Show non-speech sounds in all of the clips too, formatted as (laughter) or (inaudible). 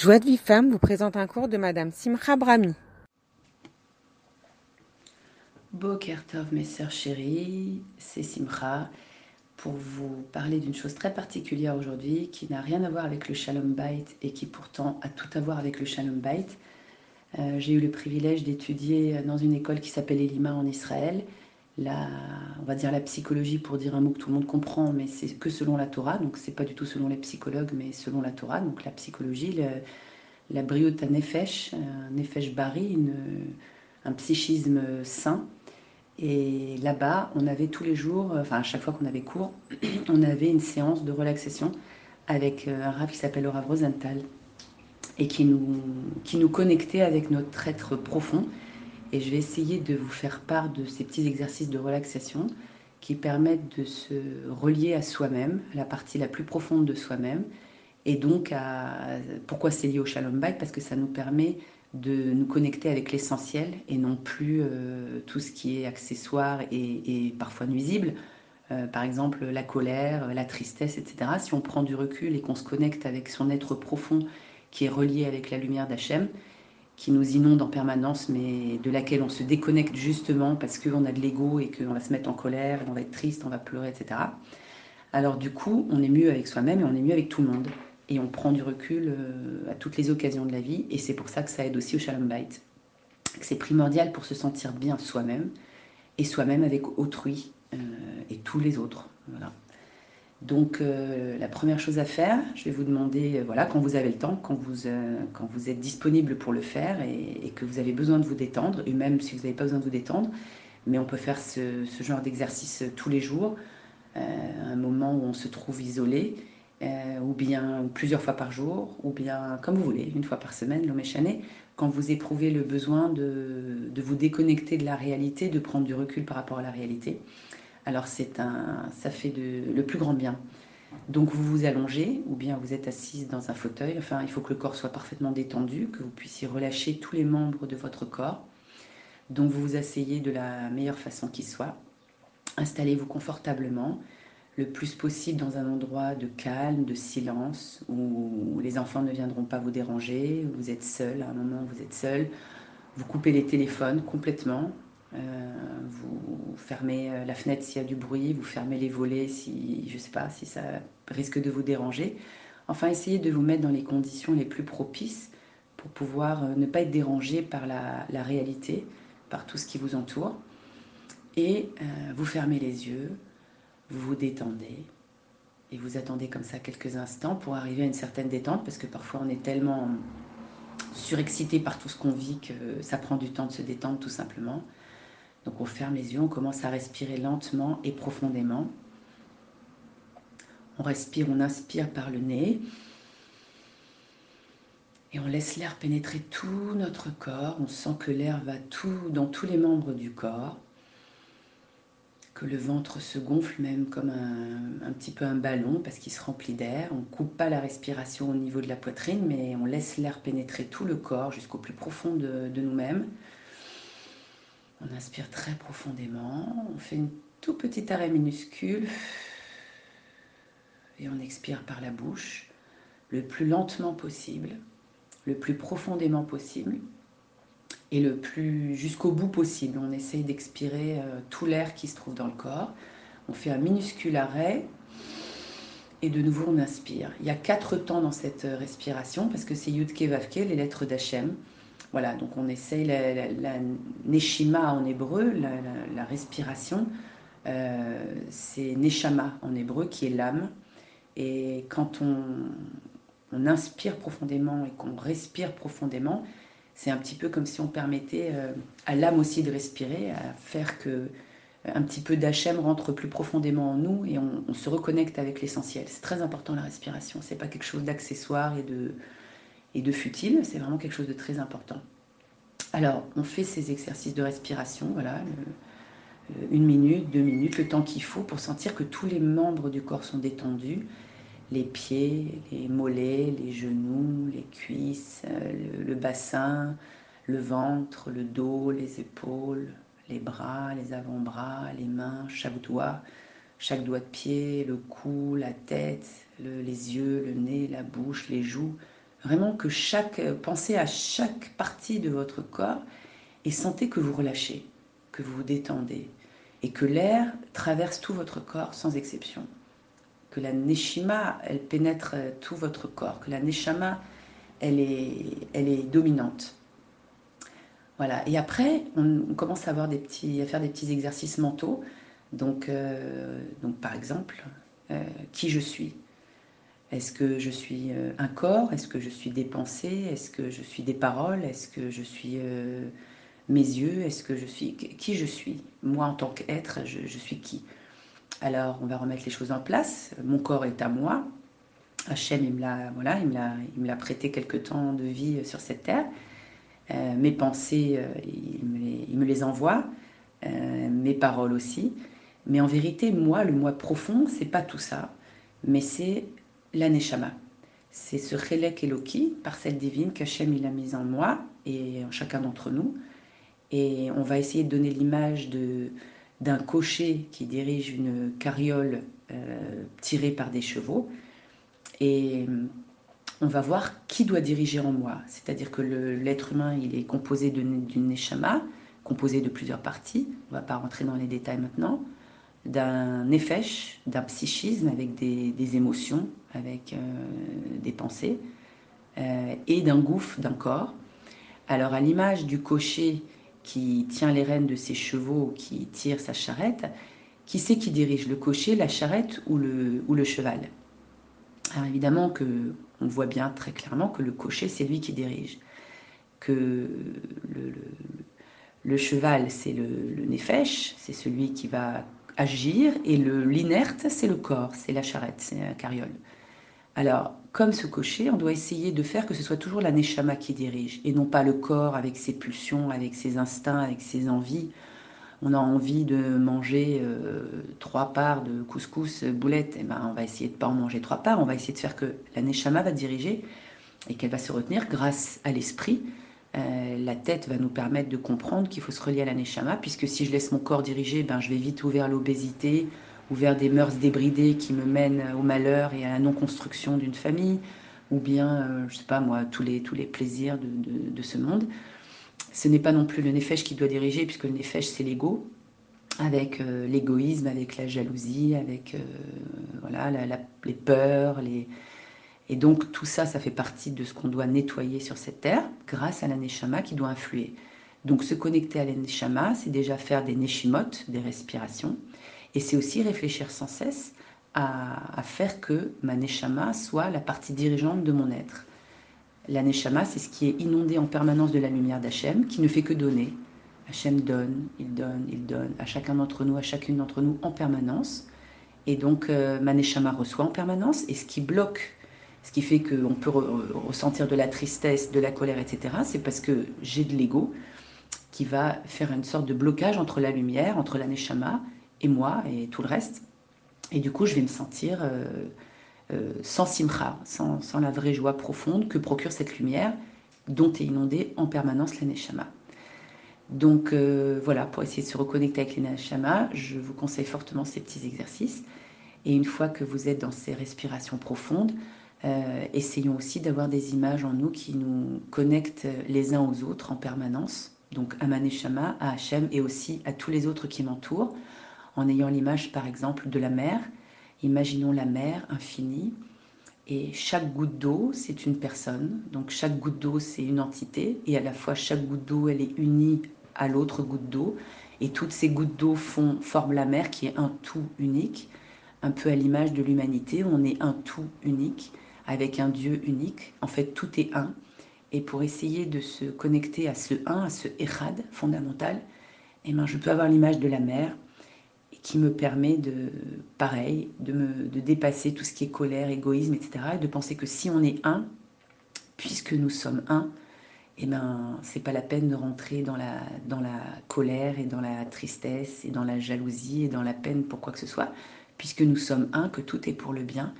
Joie de vie femme vous présente un cours de Madame Simcha Brahmi. Bokertov, mes sœurs chéries, c'est Simcha pour vous parler d'une chose très particulière aujourd'hui qui n'a rien à voir avec le Shalom Bait et qui pourtant a tout à voir avec le Shalom Bait. Euh, j'ai eu le privilège d'étudier dans une école qui s'appelle Elima en Israël. La, on va dire la psychologie pour dire un mot que tout le monde comprend, mais c'est que selon la Torah, donc c'est pas du tout selon les psychologues, mais selon la Torah. Donc la psychologie, la briota nefesh, un nefesh bari, un psychisme sain. Et là-bas, on avait tous les jours, enfin à chaque fois qu'on avait cours, (clears throat) on avait une séance de relaxation avec euh, un rave qui s'appelle le Rav Rosenthal et qui nous, qui nous connectait avec notre être profond. Et je vais essayer de vous faire part de ces petits exercices de relaxation qui permettent de se relier à soi-même, à la partie la plus profonde de soi-même. Et donc, pourquoi c'est lié au Shalom Bike Parce que ça nous permet de nous connecter avec l'essentiel et non plus euh, tout ce qui est accessoire et, parfois nuisible. Euh, par exemple, la colère, la tristesse, etc. Si on prend du recul et qu'on se connecte avec son être profond qui est relié avec la lumière d'Hachem, qui nous inonde en permanence, mais de laquelle on se déconnecte justement parce qu'on a de l'ego et qu'on va se mettre en colère, on va être triste, on va pleurer, etc. Alors du coup, on est mieux avec soi-même et on est mieux avec tout le monde et on prend du recul euh, à toutes les occasions de la vie. Et c'est pour ça que ça aide aussi au Shalom Bait. C'est primordial pour se sentir bien soi-même et soi-même avec autrui euh, et tous les autres. Donc euh, la première chose à faire, je vais vous demander, voilà, quand vous avez le temps, quand vous, quand vous êtes disponible pour le faire et, que vous avez besoin de vous détendre, et même si vous n'avez pas besoin de vous détendre, mais on peut faire ce, genre d'exercice tous les jours, un moment où on se trouve isolé euh, ou bien plusieurs fois par jour, ou bien comme vous voulez, une fois par semaine, l'homéchané, quand vous éprouvez le besoin de, de, vous déconnecter de la réalité, de prendre du recul par rapport à la réalité. Alors c'est un, ça fait de, le plus grand bien. Donc vous vous allongez ou bien vous êtes assise dans un fauteuil. Enfin, il faut que le corps soit parfaitement détendu, que vous puissiez relâcher tous les membres de votre corps. Donc vous vous asseyez de la meilleure façon qui soit. Installez-vous confortablement le plus possible dans un endroit de calme, de silence, où les enfants ne viendront pas vous déranger, vous êtes seul, à un moment vous êtes seul, vous coupez les téléphones complètement, vous fermez euh, la fenêtre s'il y a du bruit, vous fermez les volets si, je sais pas, si ça risque de vous déranger. Enfin, essayez de vous mettre dans les conditions les plus propices pour pouvoir euh, ne pas être dérangé par la, réalité, par tout ce qui vous entoure. Et vous fermez les yeux, vous vous détendez et vous attendez comme ça quelques instants pour arriver à une certaine détente parce que parfois on est tellement surexcité par tout ce qu'on vit que ça prend du temps de se détendre tout simplement. Donc on ferme les yeux, on commence à respirer lentement et profondément. On respire, on inspire par le nez. Et on laisse l'air pénétrer tout notre corps. On sent que l'air va tout dans tous les membres du corps que le ventre se gonfle même comme un, petit peu un ballon parce qu'il se remplit d'air. On ne coupe pas la respiration au niveau de la poitrine, mais on laisse l'air pénétrer tout le corps jusqu'au plus profond de, nous-mêmes. On inspire très profondément, on fait une tout petit arrêt minuscule et on expire par la bouche le plus lentement possible, le plus profondément possible et le plus jusqu'au bout possible. On essaye d'expirer euh, tout l'air qui se trouve dans le corps. On fait un minuscule arrêt et de nouveau on inspire. Il y a quatre temps dans cette euh, respiration parce que c'est Yudke Vavke, les lettres d'Hachem. Voilà, donc on essaye la, Neshima en hébreu, la, respiration. Euh, c'est Neshama en hébreu qui est l'âme. Et quand on, on inspire profondément et qu'on respire profondément, c'est un petit peu comme si on permettait euh, à l'âme aussi de respirer, à faire que euh, un petit peu d'Hachem rentre plus profondément en nous et on, se reconnecte avec l'essentiel. C'est très important la respiration. C'est pas quelque chose d'accessoire et de, et de futile. C'est vraiment quelque chose de très important. Alors, on fait ces exercices de respiration, voilà, une minute, deux minutes, le temps qu'il faut pour sentir que tous les membres du corps sont détendus les pieds, les mollets, les genoux, les cuisses, euh, le, bassin, le ventre, le dos, les épaules, les bras, les avant-bras, les mains, chaque doigt, chaque doigt de pied, le cou, la tête, les yeux, le nez, la bouche, les joues, Vraiment que chaque, pensez à chaque partie de votre corps et sentez que vous relâchez, que vous vous détendez et que l'air traverse tout votre corps sans exception. Que la neshima, elle pénètre tout votre corps, que la neshama, elle est, elle est dominante. Voilà. Et après, on, commence à, avoir des petits, à faire des petits exercices mentaux. Donc, euh, donc par exemple, euh, qui je suis Est-ce que je suis euh, un corps? Est-ce que je suis des pensées? Est-ce que je suis des paroles? Est-ce que je suis mes yeux? Est-ce que je suis qui je suis? Moi, en tant qu'être, je, suis qui? Alors, on va remettre les choses en place. Mon corps est à moi. Hachem, il me l'a voilà, il prêté quelque temps de vie sur cette terre. Euh, mes pensées, euh, il, me les, envoie, euh, mes paroles aussi. Mais en vérité, moi, le moi profond, c'est pas tout ça, mais c'est l'aneshama. C'est ce relek Eloki, parcelle divine qu'Hachem il a mise en moi et en chacun d'entre nous. Et on va essayer de donner l'image de, d'un cocher qui dirige une carriole tirée par des chevaux. Et on va voir qui doit diriger en moi. C'est-à-dire que l'être humain, il est composé d'une neshama, composé de plusieurs parties. On ne va pas rentrer dans les détails maintenant. D'un nefesh, d'un psychisme avec des, émotions, avec euh, des pensées, euh, et d'un gouffre, d'un corps. Alors, à l'image du cocher qui tient les rênes de ses chevaux, qui tire sa charrette, qui c'est qui dirige le cocher, la charrette ou le, ou le cheval? Alors évidemment que on voit bien très clairement que le cocher, c'est lui qui dirige. Que le, cheval, c'est le, le c'est celui qui va agir, et l'inerte, c'est le corps, c'est la charrette, c'est la carriole. Alors, comme ce cocher, on doit essayer de faire que ce soit toujours la neshama qui dirige, et non pas le corps avec ses pulsions, avec ses instincts, avec ses envies, on a envie de manger euh, trois parts de couscous boulettes, et eh ben on va essayer de pas en manger trois parts, on va essayer de faire que la neshama va diriger et qu'elle va se retenir grâce à l'esprit. Euh, la tête va nous permettre de comprendre qu'il faut se relier à la neshama, puisque si je laisse mon corps diriger, ben, je vais vite ouvrir l'obésité, ou vers des mœurs débridées qui me mènent au malheur et à la non-construction d'une famille, ou bien, je euh, je sais pas moi, tous les, tous les plaisirs de ce monde. Ce n'est pas non plus le Nefesh qui doit diriger, puisque le Nefesh, c'est l'ego, avec euh, l'égoïsme, avec la jalousie, avec euh, voilà, les peurs. Les... Et donc tout ça, ça fait partie de ce qu'on doit nettoyer sur cette terre, grâce à la Neshama qui doit influer. Donc se connecter à la Neshama, c'est déjà faire des Neshimot, des respirations, et c'est aussi réfléchir sans cesse à, faire que ma Neshama soit la partie dirigeante de mon être. La Neshama, c'est ce qui est inondé en permanence de la lumière d'Hachem, qui ne fait que donner. Hachem donne, il donne, il donne à chacun d'entre nous, à chacune d'entre nous en permanence. Et donc, euh, ma Neshama reçoit en permanence. Et ce qui bloque, ce qui fait qu'on peut ressentir de la tristesse, de la colère, etc., c'est parce que j'ai de l'ego qui va faire une sorte de blocage entre la lumière, entre la Neshama et moi et tout le reste. Et du coup, je vais me sentir. Euh, euh, sans simcha, sans, la vraie joie profonde que procure cette lumière dont est inondée en permanence la Donc euh, voilà, pour essayer de se reconnecter avec les je vous conseille fortement ces petits exercices. Et une fois que vous êtes dans ces respirations profondes, euh, essayons aussi d'avoir des images en nous qui nous connectent les uns aux autres en permanence, donc à Maneshama, à Hachem et aussi à tous les autres qui m'entourent, en ayant l'image par exemple de la mer Imaginons la mer infinie. Et chaque goutte d'eau, c'est une personne. Donc chaque goutte d'eau, c'est une entité. Et à la fois chaque goutte d'eau, elle est unie à l'autre goutte d'eau. Et toutes ces gouttes d'eau forment la mer qui est un tout unique, un peu à l'image de l'humanité. On est un tout unique avec un Dieu unique. En fait, tout est un. Et pour essayer de se connecter à ce un, à ce Echad fondamental, eh ben, je peux avoir l'image de la mer qui me permet de, pareil, de, me, de dépasser tout ce qui est colère, égoïsme, etc. Et de penser que si on est un, puisque nous sommes un, eh ben, c'est pas la peine de rentrer dans la, dans la colère et dans la tristesse et dans la jalousie et dans la peine pour quoi que ce soit, puisque nous sommes un, que tout est pour le bien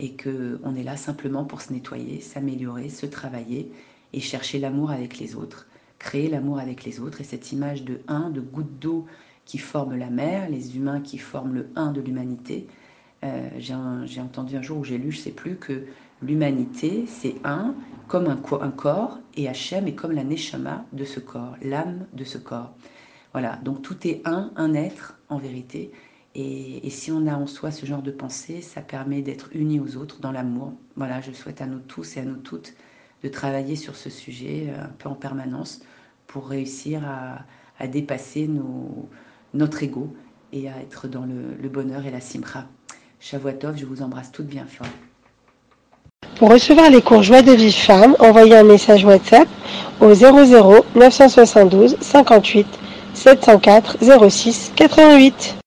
et que on est là simplement pour se nettoyer, s'améliorer, se travailler et chercher l'amour avec les autres, créer l'amour avec les autres. Et cette image de un, de goutte d'eau qui forment la mer, les humains qui forment le un de l'humanité. Euh, j'ai entendu un jour où j'ai lu, je ne sais plus, que l'humanité, c'est un, comme un, un corps et Hachem est comme la neshama de ce corps, l'âme de ce corps. Voilà, donc tout est un, un être en vérité. Et, si on a en soi ce genre de pensée, ça permet d'être unis aux autres dans l'amour. Voilà, je souhaite à nous tous et à nous toutes de travailler sur ce sujet euh, un peu en permanence pour réussir à, dépasser notre ego et à être dans le, bonheur et la simcha. Shavuatov, je vous embrasse toutes bien fort. Pour recevoir les cours Joie de vie femme, envoyez un message WhatsApp au 00 972 58 704 06 88.